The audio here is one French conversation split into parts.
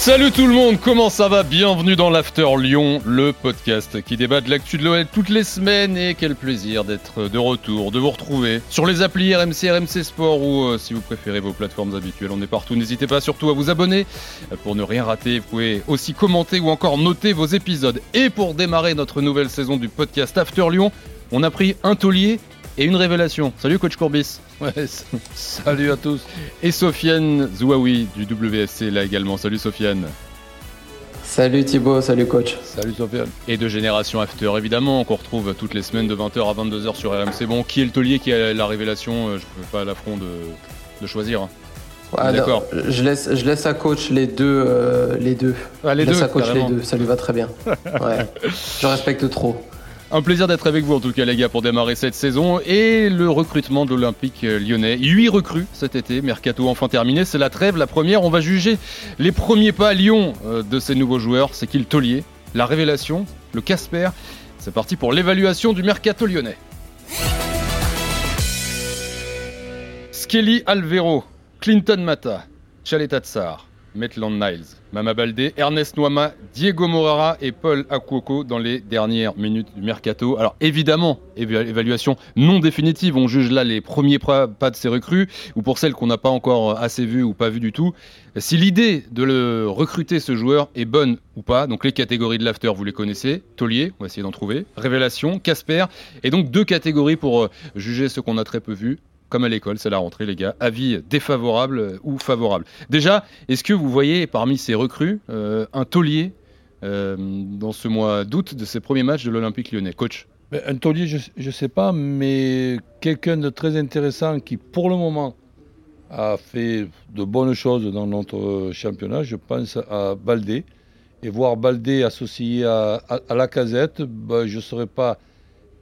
Salut tout le monde, comment ça va? Bienvenue dans l'After Lyon, le podcast qui débat de l'actu de l'OL toutes les semaines et quel plaisir d'être de retour, de vous retrouver sur les applis RMC, RMC Sport ou euh, si vous préférez vos plateformes habituelles, on est partout. N'hésitez pas surtout à vous abonner euh, pour ne rien rater. Vous pouvez aussi commenter ou encore noter vos épisodes. Et pour démarrer notre nouvelle saison du podcast After Lyon, on a pris un taulier et une révélation. Salut coach Courbis. Ouais, salut à tous. Et Sofiane Zouaoui du WSC là également. Salut Sofiane. Salut Thibaut, salut coach. Salut Sofiane. Et de Génération After évidemment, qu'on retrouve toutes les semaines de 20h à 22h sur RMC. Bon, qui est le taulier, qui a la révélation euh, Je ne fais pas l'affront de, de choisir. hein. Ah, D'accord. Je laisse, je laisse à coach les deux. euh, les deux. Ah, les je laisse deux, à coach carrément. les deux, ça lui va très bien. Ouais. je respecte trop. Un plaisir d'être avec vous en tout cas les gars pour démarrer cette saison et le recrutement de l'Olympique euh, lyonnais. 8 recrues cet été, mercato enfin terminé, c'est la trêve, la première. On va juger les premiers pas à Lyon euh, de ces nouveaux joueurs. C'est qui le taulier La révélation Le Casper C'est parti pour l'évaluation du mercato lyonnais. Skelly Alvero, Clinton Mata, Chaleta Tsar, Maitland Niles, Mama Baldé, Ernest Noama, Diego Morara et Paul Akuoko dans les dernières minutes du mercato. Alors évidemment, éva- évaluation non définitive, on juge là les premiers pas de ces recrues, ou pour celles qu'on n'a pas encore assez vues ou pas vues du tout. Si l'idée de recruter ce joueur est bonne ou pas, donc les catégories de l'after vous les connaissez, Taulier, on va essayer d'en trouver, Révélation, Casper, et donc deux catégories pour euh, juger ce qu'on a très peu vu, comme à l'école, c'est la rentrée, les gars. Avis défavorable ou favorable. Déjà, est-ce que vous voyez parmi ces recrues euh, un taulier euh, dans ce mois d'août de ces premiers matchs de l'Olympique lyonnais? Coach Ben, un taulier, je ne sais pas, mais quelqu'un de très intéressant qui, pour le moment, a fait de bonnes choses dans notre championnat. Je pense à Baldé. Et voir Baldé associé à la casette, ben, je ne serais pas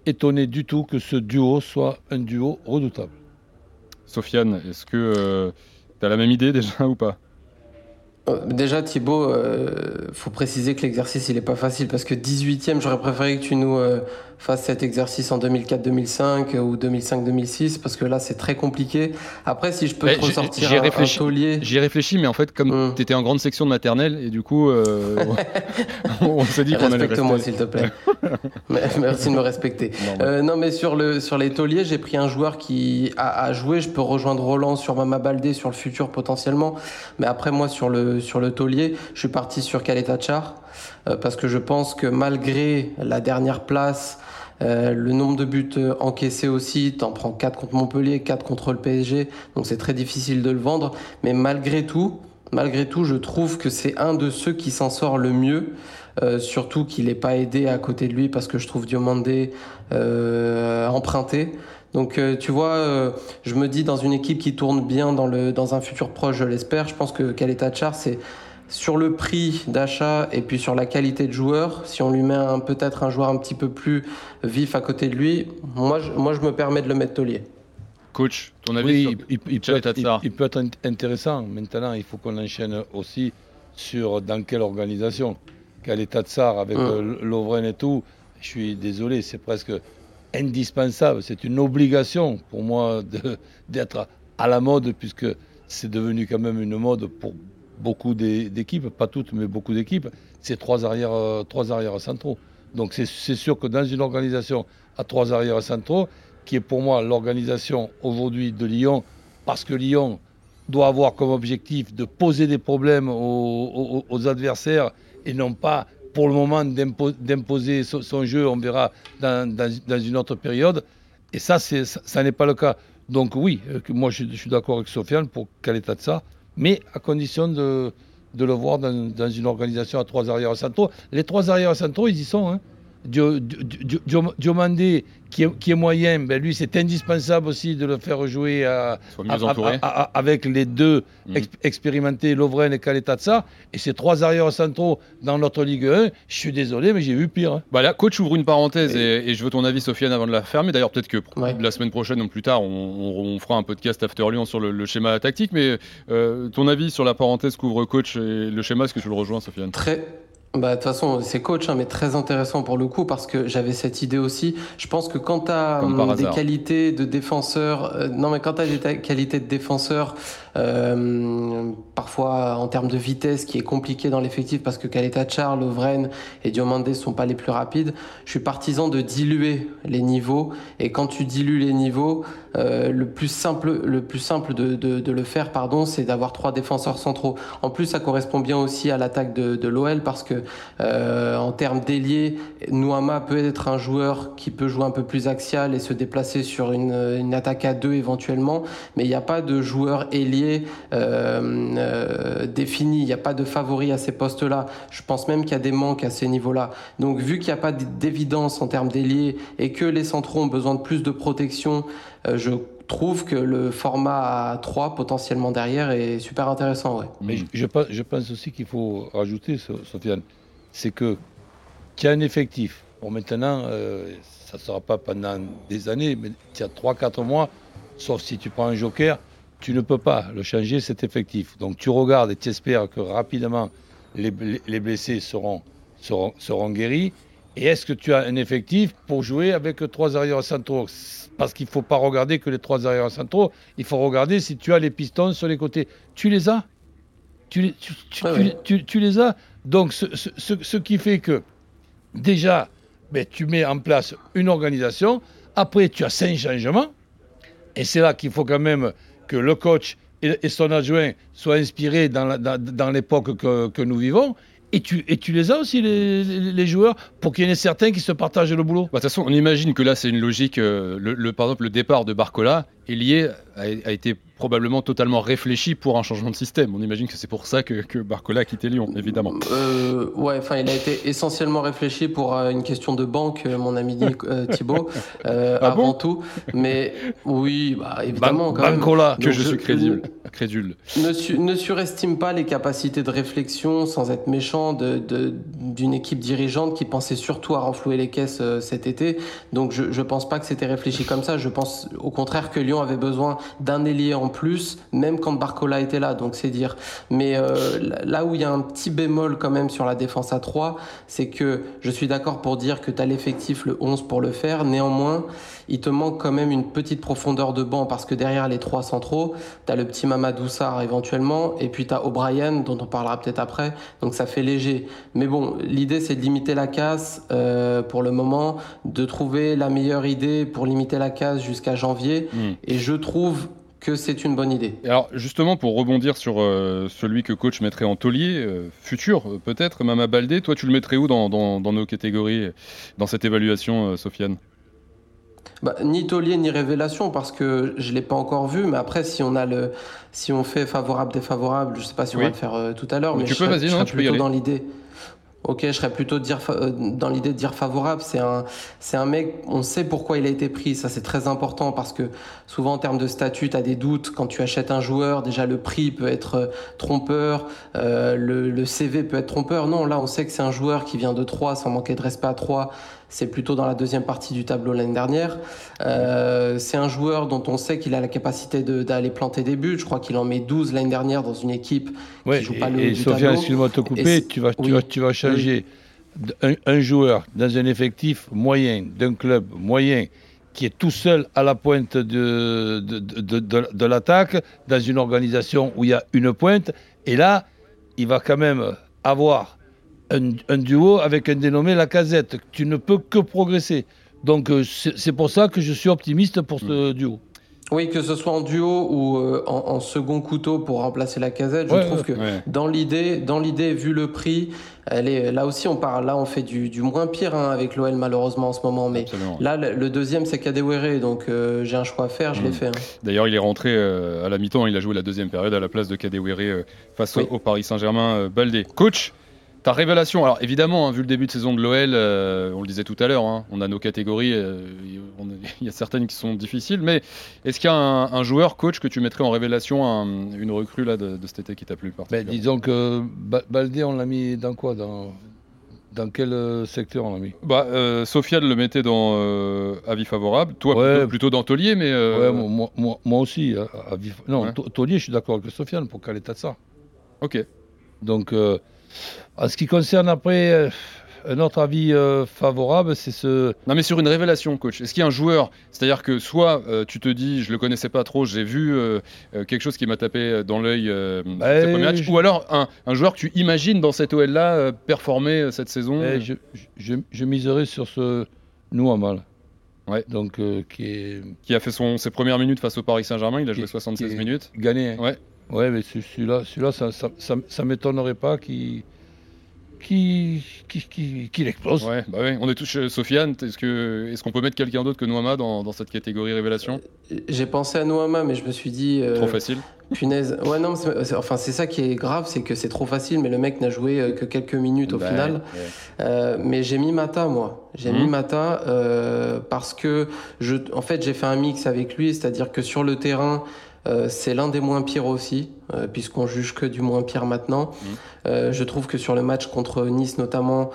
étonné du tout que ce duo soit un duo redoutable. Sofiane, est-ce que tu as la même idée déjà ou pas? Euh, Déjà Thibaut, euh, faut préciser que l'exercice il est pas facile parce que 18ème, j'aurais préféré que tu nous euh, fasses cet exercice en 2004-2005 ou 2005-2006 parce que là c'est très compliqué. Après si je peux te ressortir j'ai un, un réfléchi. taulier. J'y ai réfléchi, mais en fait, comme Hmm. tu étais en grande section de maternelle, et du coup, euh, on, on s'est dit qu'on allait Respecte-moi s'il te plaît. Merci de me respecter. Euh, non, mais sur, le, sur les tauliers, j'ai pris un joueur qui a, a joué. Je peux rejoindre Roland sur Mama Baldé, sur le futur potentiellement. Mais après, moi, sur le, sur le taulier, je suis parti sur Kaleta Char. euh, parce que je pense que malgré la dernière place, euh, le nombre de buts euh, encaissés aussi, t'en prends 4 contre Montpellier, 4 contre le PSG, donc c'est très difficile de le vendre. Mais malgré tout, malgré tout, je trouve que c'est un de ceux qui s'en sort le mieux. Surtout qu'il n'est pas aidé à côté de lui parce que je trouve Diomandé emprunté. Donc euh, tu vois, euh, je me dis dans une équipe qui tourne bien dans, le, dans un futur proche, je l'espère, je pense que Kaleta Char, c'est sur le prix d'achat et puis sur la qualité de joueur, si on lui met un- peut-être un joueur un petit peu plus vif à côté de lui, moi je, moi, je me permets de le mettre taulier. Coach, ton avis Oui, sur- il, il- il peut être, il- peut être int- intéressant. Maintenant, il faut qu'on enchaîne aussi sur dans quelle organisation. Quel état de SAR avec euh, Lovren et tout. Je suis désolé, c'est presque indispensable. C'est une obligation pour moi d'être à, la mode puisque c'est devenu quand même une mode pour beaucoup d'équipes, pas toutes, mais beaucoup d'équipes. C'est trois arrières, euh, trois arrières centraux. Donc c'est sûr que dans une organisation à trois arrières centraux, qui est pour moi l'organisation aujourd'hui de Lyon, parce que Lyon doit avoir comme objectif de poser des problèmes aux- aux adversaires et non pas pour le moment d'impo- d'imposer son, jeu, on verra dans, une autre période. Et ça, ça, n'est pas le cas. Donc oui, euh, moi je, suis d'accord avec Sofiane pour quel état de ça, mais à condition de, de le voir dans, dans une organisation à trois arrières centraux. Les trois arrières centraux, ils y sont. hein. Dio- Dio- Dio- Diomandé, qui est, qui est moyen, ben lui, c'est indispensable aussi de le faire jouer à- Soit à- mieux entouré. à- à- avec les deux ex- expérimentés, Lovren et Kaletazza. Et ces trois arrières centraux dans notre Ligue 1, je suis désolé, mais j'ai vu pire. hein. Bah là, coach ouvre une parenthèse et, et je veux ton avis, Sofiane, avant de la fermer. D'ailleurs, peut-être que Ouais. la semaine prochaine ou plus tard, on, on- on fera un podcast After Lyon sur le, le schéma tactique. Mais euh, ton avis sur la parenthèse qu'ouvre coach et le schéma, est-ce que tu le rejoins, Sofiane? Très. Bah, de toute façon, c'est coach, hein, mais très intéressant pour le coup parce que j'avais cette idée aussi. Je pense que quand tu as par des qualités de défenseur, euh, non, mais quand tu as des qualités de défenseur, euh, parfois en termes de vitesse, qui est compliqué dans l'effectif parce que Kaleta Char, Lovren et Diomandé sont pas les plus rapides, je suis partisan de diluer les niveaux. Et quand tu dilues les niveaux, euh, le plus simple, le plus simple de le faire, pardon, c'est d'avoir trois défenseurs centraux. En plus, ça correspond bien aussi à l'attaque de, de l'OL parce que euh, en termes d'ailier, Nouama peut être un joueur qui peut jouer un peu plus axial et se déplacer sur une, une attaque à deux éventuellement, mais il n'y a pas de joueur ailier euh, euh, défini, il n'y a pas de favori à ces postes-là. Je pense même qu'il y a des manques à ces niveaux-là. Donc vu qu'il n'y a pas d'évidence en termes d'ailier et que les centraux ont besoin de plus de protection, euh, je trouve que le format à 3 potentiellement derrière est super intéressant. Mais je, pense, aussi qu'il faut rajouter, So- Sofiane, c'est que tu as un effectif. Bon, maintenant, ça ne sera pas pendant des années, mais tu as 3-4 mois, sauf si tu prends un joker, tu ne peux pas le changer, cet effectif. Donc tu regardes et tu espères que rapidement les, les- les blessés seront, seront, seront guéris. Et est-ce que tu as un effectif pour jouer avec trois arrières centraux? Parce qu'il ne faut pas regarder que les trois arrières centraux, il faut regarder si tu as les pistons sur les côtés. Tu les as? Tu les, tu, tu- Ouais, tu- ouais. tu- tu les as? Donc, ce, ce- ce- ce qui fait que, déjà, ben, tu mets en place une organisation. Après, tu as cinq changements. Et c'est là qu'il faut quand même que le coach et, son adjoint soient inspirés dans, l'époque que, nous vivons. Et tu, les as aussi, les, joueurs, pour qu'il y en ait certains qui se partagent le boulot? Bah, De toute façon, on imagine que là, c'est une logique. euh, par exemple, le départ de Barcola est lié, a, a été probablement totalement réfléchi pour un changement de système. On imagine que c'est pour ça que, que Barcola a quitté Lyon, évidemment. Euh, ouais, enfin, il a été essentiellement réfléchi pour euh, une question de banque, euh, mon ami euh, Thibaut, euh, Ah avant bon tout. Mais oui, bah, évidemment, Ban- quand même. Bancola. Que je suis crédible. crédule. Ne, su- ne surestime pas les capacités de réflexion, sans être méchant, de- de- d'une équipe dirigeante qui pensait surtout à renflouer les caisses cet été. Donc je ne pense pas que c'était réfléchi comme ça. Je pense au contraire que Lyon avait besoin d'un ailier en plus, même quand Barcola était là. Donc c'est dire. Mais euh, là où il y a un petit bémol quand même sur la défense à 3, c'est que je suis d'accord pour dire que tu as l'effectif, le 11 pour le faire. Néanmoins, il te manque quand même une petite profondeur de banc parce que derrière les trois centraux, tu as le petit Mamadou Sarr éventuellement et puis tu as O'Brien dont on parlera peut-être après. Donc ça fait léger. Mais bon, l'idée c'est de limiter la casse euh, pour le moment, de trouver la meilleure idée pour limiter la casse jusqu'à janvier. Mm. Et je trouve que c'est une bonne idée. Alors justement, pour rebondir sur euh, celui que coach mettrait en taulier, euh, futur euh, peut-être, Mama Baldé, toi tu le mettrais où dans, dans- dans nos catégories, dans cette évaluation, euh, Sofiane? Bah, ni taulier ni révélation parce que je l'ai pas encore vu. Mais après, si on a le, si on fait favorable défavorable, je sais pas si on va le faire tout à l'heure, Mais mais, tu je peux, serais, vas-y, je non, serais tu peux y plutôt aller. dans l'idée. Ok, je serais plutôt dire euh, dans l'idée de dire favorable. C'est un, c'est un mec. On sait pourquoi il a été pris. Ça, c'est très important parce que souvent en termes de statut, tu as des doutes quand tu achètes un joueur. Déjà, le prix peut être euh, trompeur, euh, le, le CV peut être trompeur. Non, là, on sait que c'est un joueur qui vient de 3 sans manquer de respect à 3. C'est plutôt dans la deuxième partie du tableau l'année dernière. Euh, c'est un joueur dont on sait qu'il a la capacité de- d'aller planter des buts. Je crois qu'il en met 12 l'année dernière dans une équipe Ouais, qui joue et, pas le et haut du Sofiane, excuse-moi de te Et couper, tu vas, tu, vas, tu vas changer un, un joueur dans un effectif moyen, d'un club moyen, qui est tout seul à la pointe de, de- de l'attaque, dans une organisation où il y a une pointe, et là, il va quand même avoir un, un duo avec un dénommé la casette. Tu ne peux que progresser. Donc euh, c'est pour ça que je suis optimiste pour ce duo. Oui, que ce soit en duo ou euh, en, en second couteau pour remplacer la casette, je Ouais, trouve que Ouais. dans l'idée, dans l'idée, vu le prix, elle est là aussi on parle, là on fait du, du moins pire hein, avec l'OL malheureusement en ce moment, mais Absolument. là le, le deuxième c'est Kadewere, donc euh, j'ai un choix à faire, je l'ai Mm. fait. hein. D'ailleurs, il est rentré euh, à la mi-temps, il a joué la deuxième période à la place de Kadewere euh, face au- Oui. au, Paris Saint-Germain euh, Baldé. Coach, Ta révélation, alors évidemment, hein, vu le début de saison de l'OL, euh, on le disait tout à l'heure, hein, on a nos catégories, euh, on a- il y a certaines qui sont difficiles, mais est-ce qu'il y a un, un joueur, coach, que tu mettrais en révélation, un- une recrue là, de, de cet été qui t'a plu Ben, particulièrement? disons que Ba- Baldé, on l'a mis dans quoi? Dans, dans quel euh, secteur on l'a mis? Bah, euh, Sofiane le mettait dans euh, avis favorable, toi Ouais. plutôt, plutôt dans Taulier, mais euh, Ouais, moi, moi- moi- moi aussi. à- à vif- Non, Ouais. Taulier, je suis d'accord avec Sofiane pour caler ça. ok. Donc, en ce qui concerne après euh, un autre avis euh, favorable, c'est ce. Non mais sur une révélation, coach. Est-ce qu'il y a un joueur, c'est-à-dire que soit euh, tu te dis, je le connaissais pas trop, j'ai vu quelque chose qui m'a tapé dans l'œil Bah, je- ou alors un, un joueur que tu imagines dans cette OL là euh, performer cette saison. Eh, je, je, je miserais sur ce Nouamal. Ouais. Donc, qui est qui a fait son, ses premières minutes face au Paris Saint-Germain. Il a joué Qui- 76 qui- minutes. gagné. hein. Ouais. Ouais, mais ce- celui-là, celui-là ça, ça, ça, ça m'étonnerait pas qu'il qu'il qu'il- qu'il- qu'il explose. Ouais, bah ouais. On est tous chez Sofiane. Est-ce que, est-ce qu'on peut mettre quelqu'un d'autre que Noama dans, dans cette catégorie révélation? J'ai pensé à Noama, mais je me suis dit. euh, Trop facile. Punaise. Ouais, non, mais c'est- enfin, c'est ça qui est grave, c'est que c'est trop facile, mais le mec n'a joué euh, que quelques minutes au Bah, final. ouais. Euh, mais j'ai mis Mata, moi. J'ai Mhm. mis Mata euh, parce que, je, en fait, j'ai fait un mix avec lui, c'est-à-dire que sur le terrain, euh, c'est l'un des moins pires aussi, euh, puisqu'on juge que du moins pire maintenant. Mhm. Euh, je trouve que sur le match contre Nice, notamment,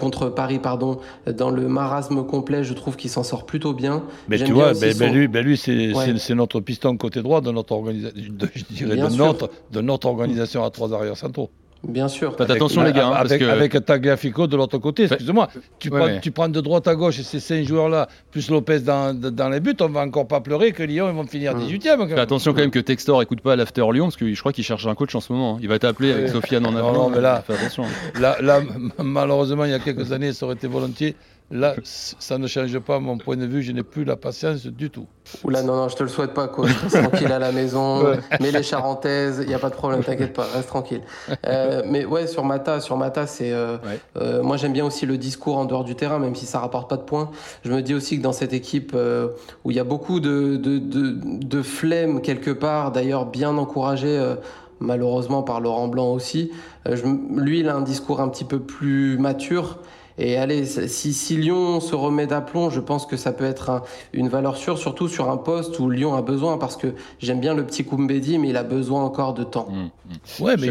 contre Paris, pardon, dans le marasme complet, je trouve qu'il s'en sort plutôt bien. Mais tu vois, ben, ben lui, ben lui c'est Ouais. notre piston côté droit de notre organisation, je dirais Bien de sûr. notre, de notre organisation à trois arrières centraux. Bien sûr. Faites attention les gars, hein, parce avec, que avec Tagliafico de l'autre côté, excuse-moi, tu, Ouais, prends, mais- tu prends de droite à gauche et ces cinq joueurs-là, plus Lopez dans, dans les buts, on va encore pas pleurer que Lyon ils vont finir Hum. 18ème. fais attention quand même que Textor écoute pas l'After Lyon parce que je crois qu'il cherche un coach en ce moment. hein. Il va t'appeler avec. Sofiane en Non, avant. non, mais là- fais attention. hein. Là, malheureusement, il y a quelques années, ça aurait été volontiers. Là, ça ne change pas mon point de vue. Je n'ai plus la patience du tout. Oula, non, non, je te le souhaite pas, coach. Reste tranquille à la maison. Ouais. Mets les charentaises, il n'y a pas de problème, t'inquiète pas, reste tranquille. Euh, mais ouais, sur Mata, sur Mata, c'est. euh, Ouais. euh, moi, j'aime bien aussi le discours en dehors du terrain, même si ça rapporte pas de points. Je me dis aussi que dans cette équipe euh, où il y a beaucoup de, de, de, de flemme quelque part, d'ailleurs bien encouragé. euh, Malheureusement par Laurent Blanc aussi. Euh, je lui, il a un discours un petit peu plus mature. Et allez, si, si Lyon se remet d'aplomb, je pense que ça peut être un, une valeur sûre, surtout sur un poste où Lyon a besoin, parce que j'aime bien le petit Koumbedi, mais il a besoin encore de temps. Mm, mm. Ouais, mais,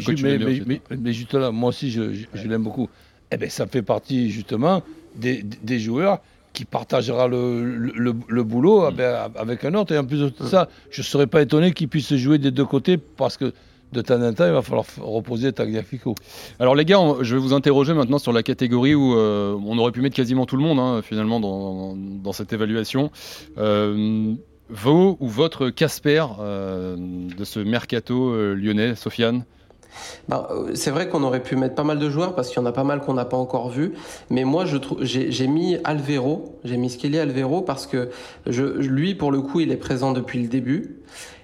mais, juste là, moi aussi, je, je- je l'aime beaucoup. Eh ben, ça fait partie justement des, des joueurs qui partagera le, le, le- le boulot Mm. eh ben, avec un autre. Et en plus de ça, je ne serais pas étonné qu'il puisse jouer des deux côtés parce que de temps en temps, il va falloir reposer Tagliafico. Alors les gars, je vais vous interroger maintenant sur la catégorie où euh, on aurait pu mettre quasiment tout le monde hein, finalement dans, cette évaluation. Euh, vos ou votre Casper euh, de ce mercato lyonnais, Sofiane? Euh, c'est vrai qu'on aurait pu mettre pas mal de joueurs parce qu'il y en a pas mal qu'on n'a pas encore vu. Mais moi, j'ai mis Alvero, j'ai mis Skelly Alvero parce que lui, pour le coup, il est présent depuis le début.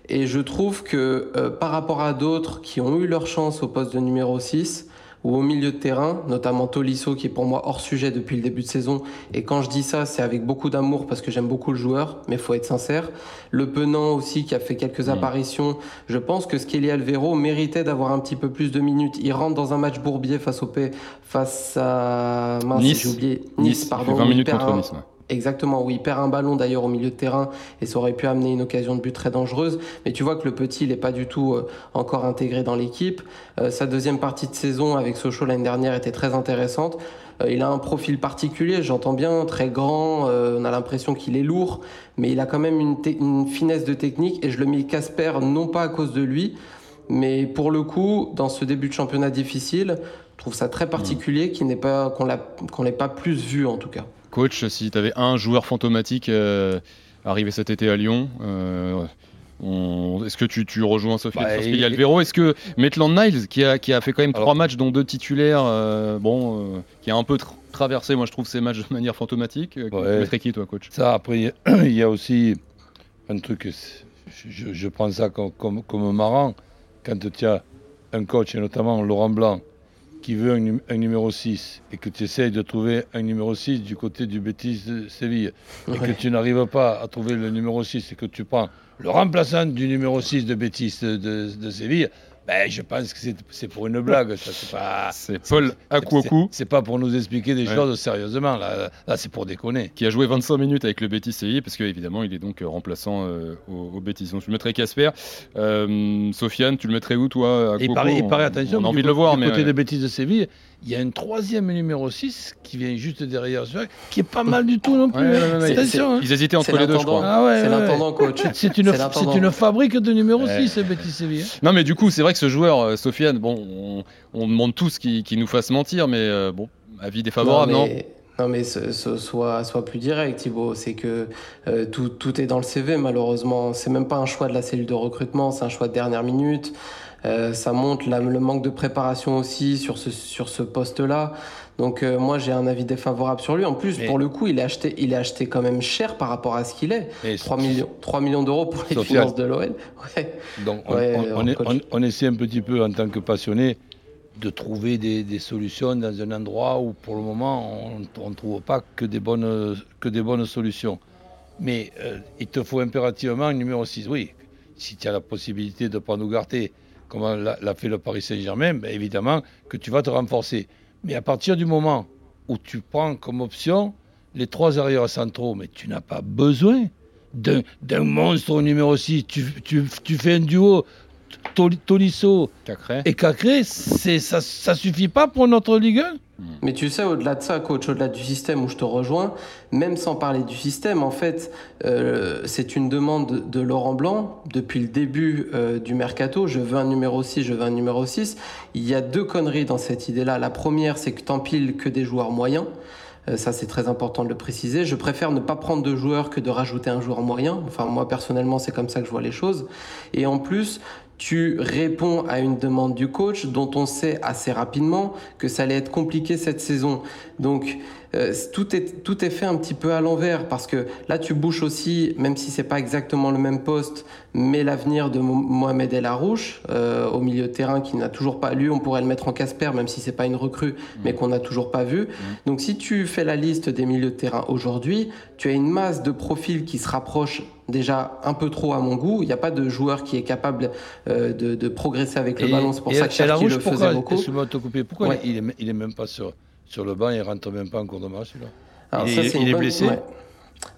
Et je trouve que euh, par rapport à d'autres qui ont eu leur chance au poste de numéro 6 ou au milieu de terrain, notamment Tolisso qui est pour moi hors sujet depuis le début de saison. Et quand je dis ça, c'est avec beaucoup d'amour parce que j'aime beaucoup le joueur, mais faut être sincère. Le Penant aussi qui a fait quelques Mm. apparitions. Je pense que Skelly Alvero méritait d'avoir un petit peu plus de minutes. Il rentre dans un match bourbier face au P, face à mince, Nice. j'ai oublié. Nice, Nice, il pardon. fait 20 où il minutes contre un- Nice. ouais. Exactement, oui, il perd un ballon d'ailleurs au milieu de terrain et ça aurait pu amener une occasion de but très dangereuse. Mais tu vois que le petit, il n'est pas du tout euh, encore intégré dans l'équipe. Euh, sa deuxième partie de saison avec Sochaux l'année dernière était très intéressante. Euh, il a un profil particulier, j'entends bien, très grand. euh, on a l'impression qu'il est lourd, mais il a quand même une, une finesse de technique et je le mets Casper non pas à cause de lui, mais pour le coup, dans ce début de championnat difficile, je trouve ça très particulier pas qu'on l'a qu'on l'ait pas plus vu en tout cas. Coach, si tu avais un joueur fantomatique euh, arrivé cet été à Lyon, euh, on- est-ce que tu, tu rejoins Sophie Bah, il- Alvero? Est-ce que Maitland Niles, qui a, qui a fait quand même Alors- trois matchs, dont deux titulaires, euh, bon, euh, qui a un peu tra- traversé, moi je trouve, ces matchs de manière fantomatique, euh, Ouais. tu mettrais qui toi, coach? Ça, après, il y a- aussi un truc, je, je prends ça comme, comme, comme marrant, quand tu as un coach, et notamment Laurent Blanc, qui veut un, num- un numéro 6 et que tu essayes de trouver un numéro 6 du côté du Betis de Séville et que tu n'arrives pas à trouver le numéro 6 et que tu prends le remplaçant du numéro 6 de de- de Séville, Ben, je pense que c'est- pour une blague. ça, C'est pas. C'est Paul Akuoku C'est- C'est pas pour nous expliquer des Ouais. choses sérieusement. Là, là c'est pour déconner. qui a joué 25 minutes avec le Betis Séville parce qu'évidemment il est donc euh, remplaçant euh, au, au Betis. Donc je le mettrais Casper. Euh, Sofiane, tu le mettrais où toi Et il Akuoku paraît, il On- attention, On a du envie de le voir, du mais. côté ouais. des bêtises de Séville, il y a un troisième numéro 6 qui vient juste derrière celui qui est pas mal du tout non plus. Ouais, ouais, hein. ouais, ouais. Attention, hein. Ils hésitaient entre les deux, je crois. Ah ouais, C'est ouais. l'intendant, coach. C'est une, fabrique de numéro Ouais. 6, ce Betis Séville. hein. Non, mais du coup, c'est vrai que ce joueur, euh, Sofiane, bon, on, on demande tous qu'il nous fasse mentir, mais euh, bon, avis défavorable, non, mais, non, mais ce- ce- sois, sois plus direct, Thibaut. C'est que euh, tout, tout est dans le CV, malheureusement. C'est même pas un choix de la cellule de recrutement, c'est un choix de dernière minute. Euh, ça montre la- le manque de préparation aussi sur ce, sur ce poste-là. Donc euh, moi j'ai un avis défavorable sur lui. En plus, Mais- pour le coup, il est acheté, il est acheté quand même cher par rapport à ce qu'il est. Et 3 millions, 3 millions d'euros pour les finances de l'OL. Ouais. Donc on, Ouais, essaie un petit peu en tant que passionné de trouver des, des solutions dans un endroit où pour le moment on ne trouve pas que des bonnes, que des bonnes solutions. Mais euh, il te faut impérativement un numéro 6. Oui, si tu as la possibilité de prendre Ougarté, comme l'a l'a fait le Paris Saint-Germain, ben évidemment que tu vas te renforcer. Mais à partir du moment où tu prends comme option les trois arrières centraux, mais tu n'as pas besoin d'un d'un monstre au numéro 6. Tu, tu, tu fais un duo Toli- Tolisso Cacré. et Cacré, ça ne suffit pas pour notre Ligue 1 Mais tu sais, au-delà de ça, coach, au-delà du système où je te rejoins, même sans parler du système, en fait, euh, c'est une demande de Laurent Blanc depuis le début euh, du mercato. Je veux un numéro 6, je veux un numéro 6. Il y a deux conneries dans cette idée-là. La première, c'est que t'empiles que des joueurs moyens. Euh, ça, c'est très important de le préciser. Je préfère ne pas prendre de joueurs que de rajouter un joueur moyen. Enfin, moi, personnellement, c'est comme ça que je vois les choses. Et en plus, tu réponds à une demande du coach dont on sait assez rapidement que ça allait être compliqué cette saison. Donc euh, tout, est, tout est fait un petit peu à l'envers parce que là tu bouches aussi, même si c'est pas exactement le même poste, mais l'avenir de Mo- Mohamed El Arouche euh, au milieu de terrain qui n'a toujours pas lu, on pourrait le mettre en Casper même si c'est pas une recrue, mais qu'on n'a toujours pas vu. Donc si tu fais la liste des milieux de terrain aujourd'hui, tu as une masse de profils qui se rapprochent déjà un peu trop à mon goût. Il n'y a pas de joueur qui est capable euh, de, de progresser avec le ballon. C'est pour et- ça que et Cherki le faisait beaucoup. pourquoi Ouais. il, est, il est même pas sur, sur le banc, il rentre même pas en cours de match celui-là Alors Il ça, est- il blessé? ouais.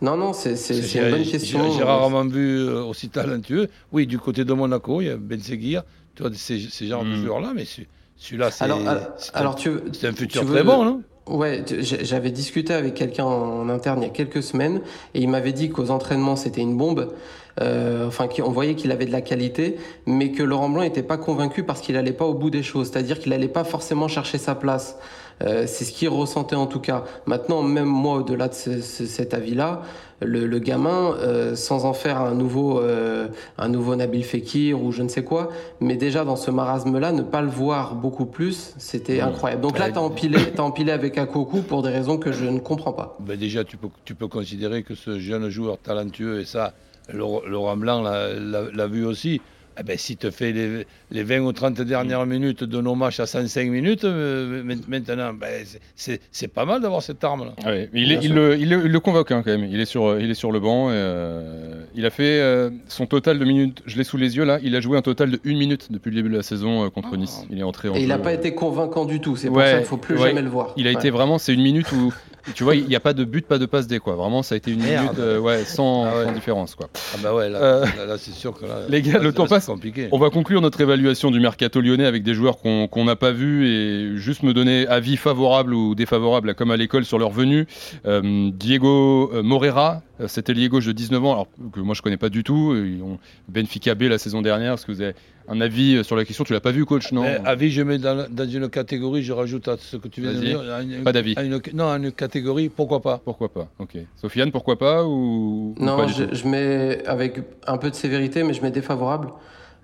Non, non, c'est une bonne question. J'ai rarement vu euh, aussi talentueux. Oui, du côté de Monaco, il y a Ben Seguir, tu vois, ces, ces genres de Mm. joueurs-là, mais ce- celui-là, c'est Alors, alors, c'est un- tu, futur tu veux- très bon, non Ouais, j'avais discuté avec quelqu'un en interne il y a quelques semaines et il m'avait dit qu'aux entraînements c'était une bombe. Euh, enfin, qu'on voyait qu'il avait de la qualité, mais que Laurent Blanc n'était pas convaincu parce qu'il allait pas au bout des choses, c'est-à-dire qu'il allait pas forcément chercher sa place. Euh, c'est ce qu'il ressentait en tout cas. Maintenant, même moi, au-delà de ce- ce- cet avis-là, le, le gamin, euh, sans en faire un nouveau, euh, un nouveau Nabil Fekir ou je ne sais quoi, mais déjà dans ce marasme-là, ne pas le voir beaucoup plus, c'était incroyable. Donc là, Ouais. t'as empilé, t'as empilé avec Akoku pour des raisons que je ne comprends pas. ben Déjà, tu peux, tu peux considérer que ce jeune joueur talentueux, et ça, Laurent Blanc l'a- l'a l'a vu aussi, eh ben, si te fait les, les 20 ou 30 dernières minutes de nos matchs à 105 minutes, euh, ma- maintenant, ben, c'est- pas mal d'avoir cette arme-là. Ah il, le, il le- il le convoque hein, quand même. Il est sur, il est sur le banc. et, euh, il a fait euh, son total de minutes. Je l'ai sous les yeux là. Il a joué un total de 1 minute depuis le début de la saison euh, contre Ah. Nice. Il est entré en Et il n'a pas été convaincant du tout, c'est pour Ouais, ça qu'il ne faut plus ouais. jamais le voir. Il a Ouais. été vraiment. C'est une minute où tu vois, il n'y a pas de but, pas de passe D quoi. Vraiment, ça a été une minute euh, ouais, sans, Ah ouais. sans différence quoi. Ah bah ouais, là, Euh, là, là, c'est sûr que là, les gars, le temps passe. Compliqué. On va conclure notre évaluation du mercato lyonnais avec des joueurs qu'on n'a pas vus et juste me donner avis favorable ou défavorable, comme à l'école, sur leur venue. Euh, Diego Morera, c'était lié gauche de 19 ans, alors que moi je connais pas du tout. Ont Benfica B la saison dernière. Est-ce que vous avez un avis sur la question? Tu l'as pas vu, coach Non? Mais avis, je mets dans, dans une catégorie, je rajoute à ce que tu viens de dire. une- Pas d'avis. non, une catégorie, pourquoi pas Pourquoi pas Ok. Sofiane, pourquoi pas ou, ou pas Non, je, mets avec un peu de sévérité, mais je mets défavorable.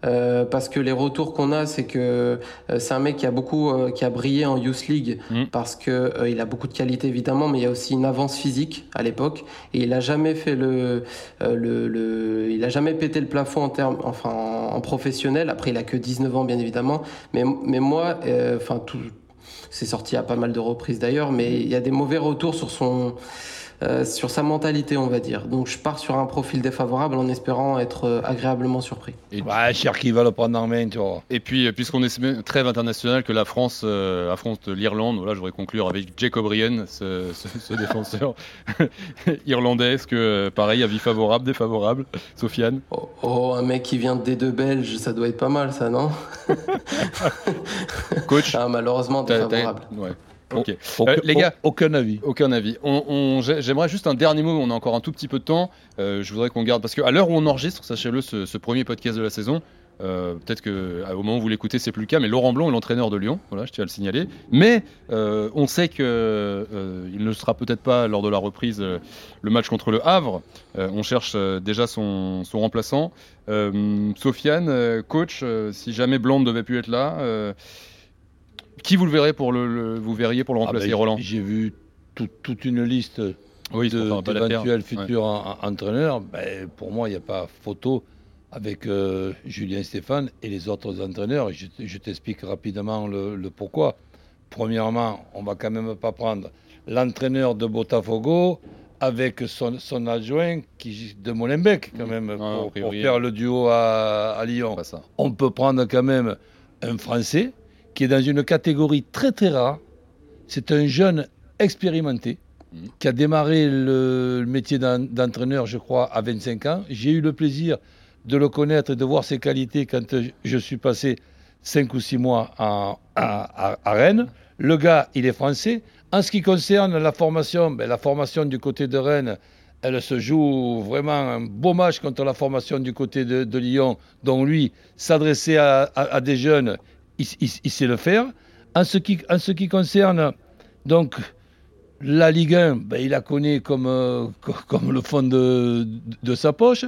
Euh, parce que les retours qu'on a, c'est que euh, c'est un mec qui a beaucoup, euh, qui a brillé en Youth League Mm. parce que il a beaucoup de qualité évidemment, mais il y a aussi une avance physique à l'époque et il a jamais fait le, le, le- il a jamais pété le plafond en termes, enfin en, en professionnel. Après, il a que 19 ans bien évidemment, mais mais moi, enfin tout, c'est sorti à pas mal de reprises d'ailleurs, mais il y a des mauvais retours sur son euh, sur sa mentalité, on va dire. Donc je pars sur un profil défavorable en espérant être euh, agréablement surpris. Et... Ouais, Cherki va le prendre en main, tu vois. Et puis, puisqu'on est trêve internationale, que la France euh, affronte l'Irlande, voilà, je voudrais conclure avec Jacob Ryan, ce, ce, ce défenseur irlandais. Est-ce que, pareil, avis favorable, défavorable Sofiane? Oh, oh, un mec qui vient des deux Belges, ça doit être pas mal, ça, non? Coach? Ah, Malheureusement, défavorable. Ouais. Ok. Euh, les gars, aucun avis. Aucun avis. On, on, J'aimerais juste un dernier mot. On a encore un tout petit peu de temps. Euh, je voudrais qu'on garde parce qu'à l'heure où on enregistre, sachez-le, ce, ce, premier podcast de la saison. Euh, Peut-être que au moment où vous l'écoutez, c'est plus le cas. Mais Laurent Blanc est l'entraîneur de Lyon. Voilà, je tiens à le signaler. Mais euh, on sait que euh, il ne sera peut-être pas lors de la reprise le match contre le Havre. on cherche déjà son, son remplaçant. Sofiane, coach, si jamais Blanc ne devait plus être là. Qui vous le verrez pour le, le vous verriez pour le remplacer, ah ben, Roland J'ai vu tout, toute une liste oui, d'éventuels futurs ouais. entraîneurs. Ben, pour moi, il n'y a pas photo avec euh, Julien Stéphane et les autres entraîneurs. Je, je t'explique rapidement le, le, pourquoi. Premièrement, on va quand même pas prendre l'entraîneur de Botafogo avec son, son, adjoint qui, de Molenbeek quand même non, pour, pour, faire le duo à, à Lyon. On peut prendre quand même un Français qui est dans une catégorie très très rare. C'est un jeune expérimenté mmh. qui a démarré le, métier d'entraîneur, je crois, à 25 ans. J'ai eu le plaisir de le connaître et de voir ses qualités quand je suis passé 5 ou 6 mois à, à, à, Rennes. Le gars, il est français. En ce qui concerne la formation, ben, la formation du côté de Rennes, elle se joue vraiment un beau match contre la formation du côté de, de Lyon, dont lui, s'adresser à, à, des jeunes, il, sait le faire. En ce qui, concerne la Ligue 1, ben, il la connaît comme, euh, le fond de, sa poche.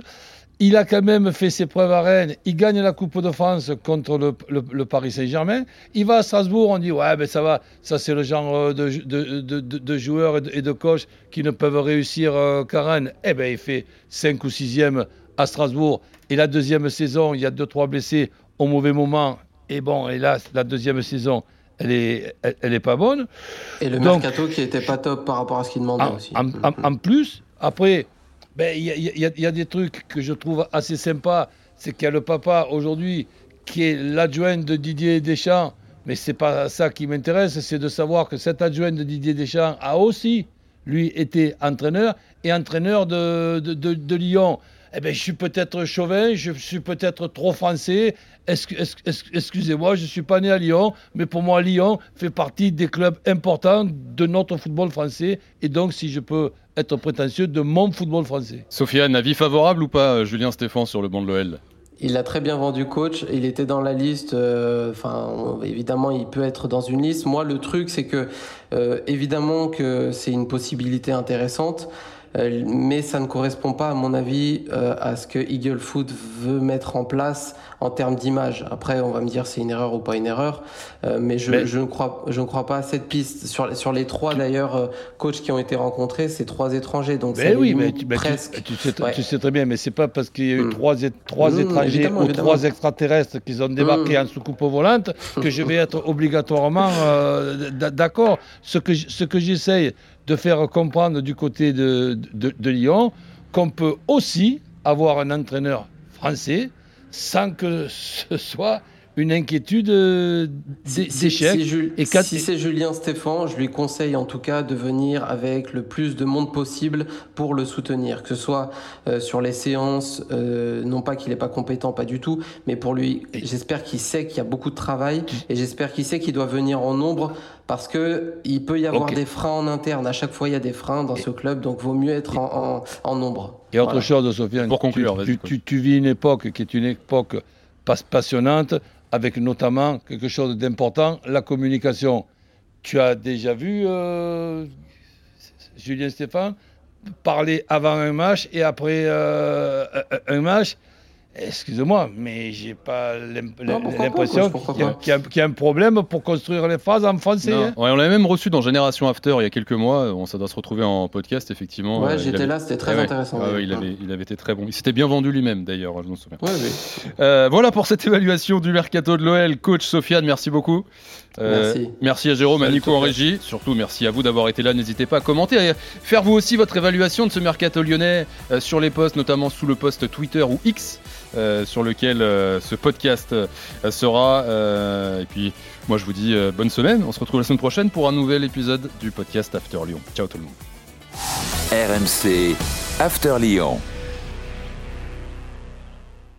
Il a quand même fait ses preuves à Rennes. Il gagne la Coupe de France contre le, Paris Saint-Germain. Il va à Strasbourg. On dit ouais, ben ça va. Ça c'est le genre de, de, de, joueurs et de, coachs qui ne peuvent réussir euh, qu'à Rennes. Eh ben il fait 5 ou 6e à Strasbourg. Et la deuxième saison, il y a deux trois blessés au mauvais moment. Et bon, là, la deuxième saison, elle est, elle, elle est pas bonne. Et le Donc, mercato qui était pas top par rapport à ce qu'il demandait en, aussi. En, en, en plus, après il ben, y, y, y, a des trucs que je trouve assez sympas. C'est qu'il y a le papa aujourd'hui qui est l'adjoint de Didier Deschamps. Mais c'est pas ça qui m'intéresse, c'est de savoir que cet adjoint de Didier Deschamps a aussi, lui, été entraîneur et entraîneur de, de, de, de Lyon. Eh ben, je suis peut-être chauvin, je suis peut-être trop français. Excusez-moi, je ne suis pas né à Lyon, mais pour moi, Lyon fait partie des clubs importants de notre football français. Et donc, si je peux être prétentieux, de mon football français. Sofiane, avis favorable ou pas, Julien Stéphane, sur le banc de l'OL il a très bien vendu coach. Il était dans la liste. Euh, enfin, évidemment, il peut être dans une liste. Moi, le truc, c'est que euh, évidemment que c'est une possibilité intéressante. Euh, mais ça ne correspond pas, à mon avis, euh, à ce que Eagle Food veut mettre en place en termes d'image. Après, on va me dire c'est une erreur ou pas une erreur, euh, mais, je, mais... je, ne crois, je ne crois pas à cette piste. Sur, sur les trois, d'ailleurs, coachs qui ont été rencontrés, c'est trois étrangers. Donc mais oui, mais tu, presque. Tu, tu, sais, ouais. tu, sais, très bien, mais c'est pas parce qu'il y a eu mmh. trois, trois mmh, étrangers évidemment, ou évidemment. trois extraterrestres qui ont débarqué mmh. en soucoupe volante que je vais être obligatoirement euh, d'accord. Ce que, ce que j'essaye de faire comprendre du côté de, Lyon qu'on peut aussi avoir un entraîneur français sans que ce soit une inquiétude d'échec. Si, si, et si c'est Julien Stéphan, je lui conseille en tout cas de venir avec le plus de monde possible pour le soutenir, que ce soit euh, sur les séances, euh, non pas qu'il n'est pas compétent, pas du tout, mais pour lui, j'espère qu'il sait qu'il y a beaucoup de travail et j'espère qu'il sait qu'il doit venir en nombre parce que il peut y avoir okay. des freins en interne. À chaque fois, il y a des freins dans ce club, donc vaut mieux être en, en, en nombre. Et autre voilà. chose, Sofiane, pour conclure, tu, tu, tu, vis une époque qui est une époque passionnante avec notamment quelque chose d'important, la communication. Tu as déjà vu euh, Julien Stéphane parler avant un match et après euh, un match Excusez-moi, mais j'ai pas l'impression qu'il y, a- y un problème pour construire les phrases en français. Hein. Ouais, on l'a même reçu dans Génération After il y a quelques mois. On ça doit se retrouver en podcast, effectivement. Ouais, Euh, j'étais avait- là, c'était très Ah ouais. intéressant. Ah ouais, il, avait, il avait été très bon. Il s'était bien vendu lui-même, d'ailleurs, je m'en souviens. Ouais. Euh, voilà pour cette évaluation du mercato de l'OL. Coach Sofiane, merci beaucoup. Euh, Merci. Merci à Jérôme, à Nico en régie. Surtout, merci à vous d'avoir été là. N'hésitez pas à commenter et faire vous aussi votre évaluation de ce mercato lyonnais euh, sur les posts, notamment sous le post Twitter ou X, euh, sur lequel euh, ce podcast euh, sera. Et puis, moi, je vous dis bonne semaine. On se retrouve la semaine prochaine pour un nouvel épisode du podcast After Lyon. Ciao tout le monde. RMC After Lyon.